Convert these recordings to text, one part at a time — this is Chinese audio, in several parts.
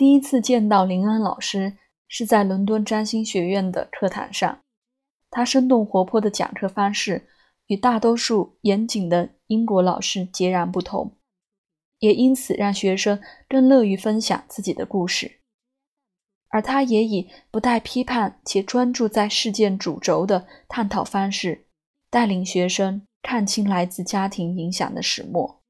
第一次见到林恩老师是在伦敦占星学院的课堂上，他生动活泼的讲课方式与大多数严谨的英国老师截然不同，也因此让学生更乐于分享自己的故事。而他也以不带批判且专注在事件主轴的探讨方式，带领学生看清来自家庭影响的始末。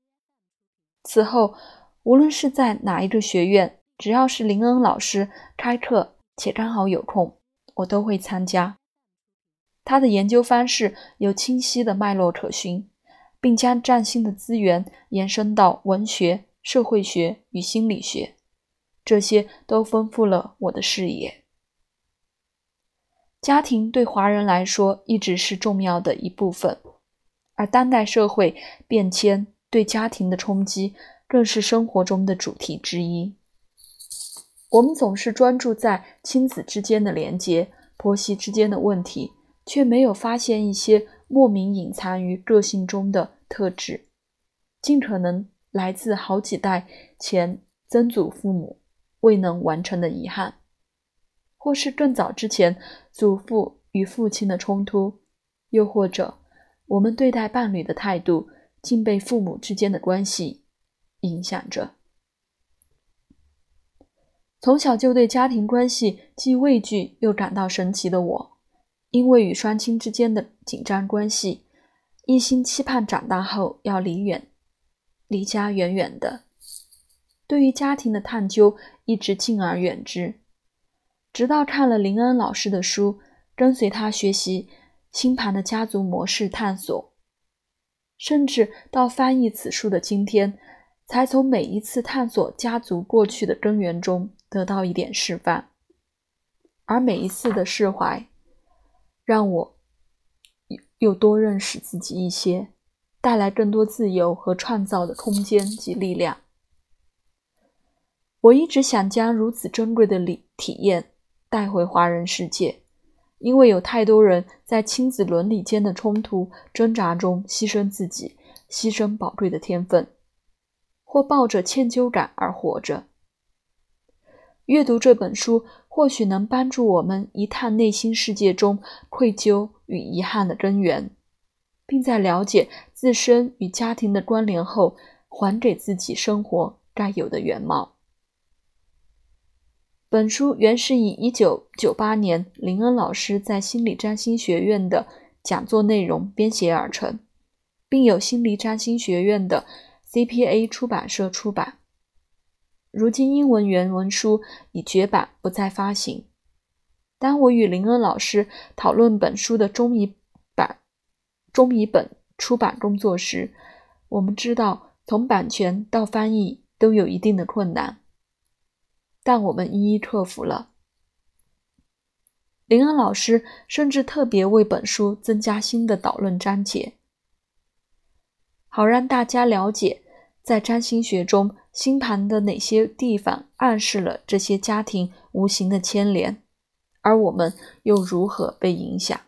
此后，无论是在哪一个学院，只要是林恩老师开课且刚好有空，我都会参加。他的研究方式有清晰的脉络可循，并将占星的资源延伸到文学、社会学与心理学。这些都丰富了我的视野。家庭对华人来说一直是重要的一部分，而当代社会变迁对家庭的冲击更是生活中的主题之一。我们总是专注在亲子之间的连结、婆媳之间的问题，却没有发现一些莫名隐藏于个性中的特质，尽可能来自好几代前曾祖父母。未能完成的遗憾，或是更早之前祖父与父亲的冲突，又或者我们对待伴侣的态度，竟被父母之间的关系影响着。从小就对家庭关系既畏惧又感到神奇的我，因为与双亲之间的紧张关系，一心期盼长大后要离远，离家远远的。对于家庭的探究一直敬而远之，直到看了林恩老师的书，跟随他学习星盘的家族模式探索，甚至到翻译此书的今天，才从每一次探索家族过去的根源中得到一点释放。而每一次的释怀，让我又多认识自己一些，带来更多自由和创造的空间及力量。我一直想将如此珍贵的理体验带回华人世界，因为有太多人在亲子伦理间的冲突挣扎中牺牲自己，牺牲宝贵的天分，或抱着歉疚感而活着。阅读这本书，或许能帮助我们一探内心世界中愧疚与遗憾的根源，并在了解自身与家庭的关联后，还给自己生活该有的原貌。本书原是以1998年林恩老师在心理占星学院的讲座内容编写而成，并由心理占星学院的 CPA 出版社出版。如今英文原文书已绝版，不再发行。当我与林恩老师讨论本书的中译版、中译本出版工作时，我们知道从版权到翻译都有一定的困难。但我们一一克服了。林恩老师甚至特别为本书增加新的导论章节，好让大家了解在占星学中星盘的哪些地方暗示了这些家庭无形的牵连，而我们又如何被影响。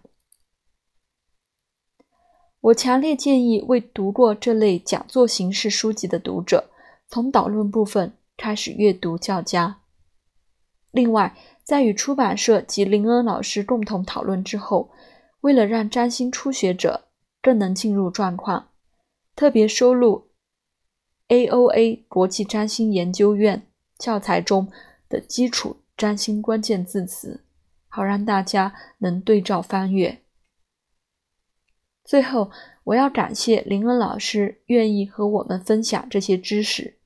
我强烈建议未读过这类讲座形式书籍的读者，从导论部分开始阅读较佳。另外，在与出版社及林恩老师共同讨论之后，为了让占星初学者更能进入状况，特别收录 AOA 国际占星研究院教材中的基础占星关键字词，好让大家能对照翻阅。最后，我要感谢林恩老师愿意和我们分享这些知识，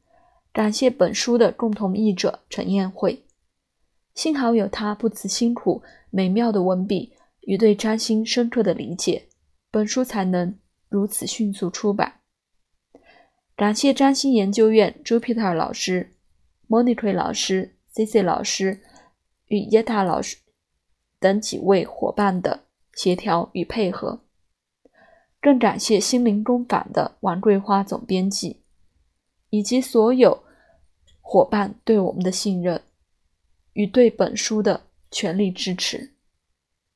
感谢本书的共同译者陈燕慧。幸好有他不辞辛苦、美妙的文笔与对占星深刻的理解，本书才能如此迅速出版。感谢占星研究院 Jupiter 老师、Monica 老师、C C 老师与 Yeta 老师等几位伙伴的协调与配合，更感谢心灵工坊的王桂花总编辑以及所有伙伴对我们的信任。与对本书的全力支持。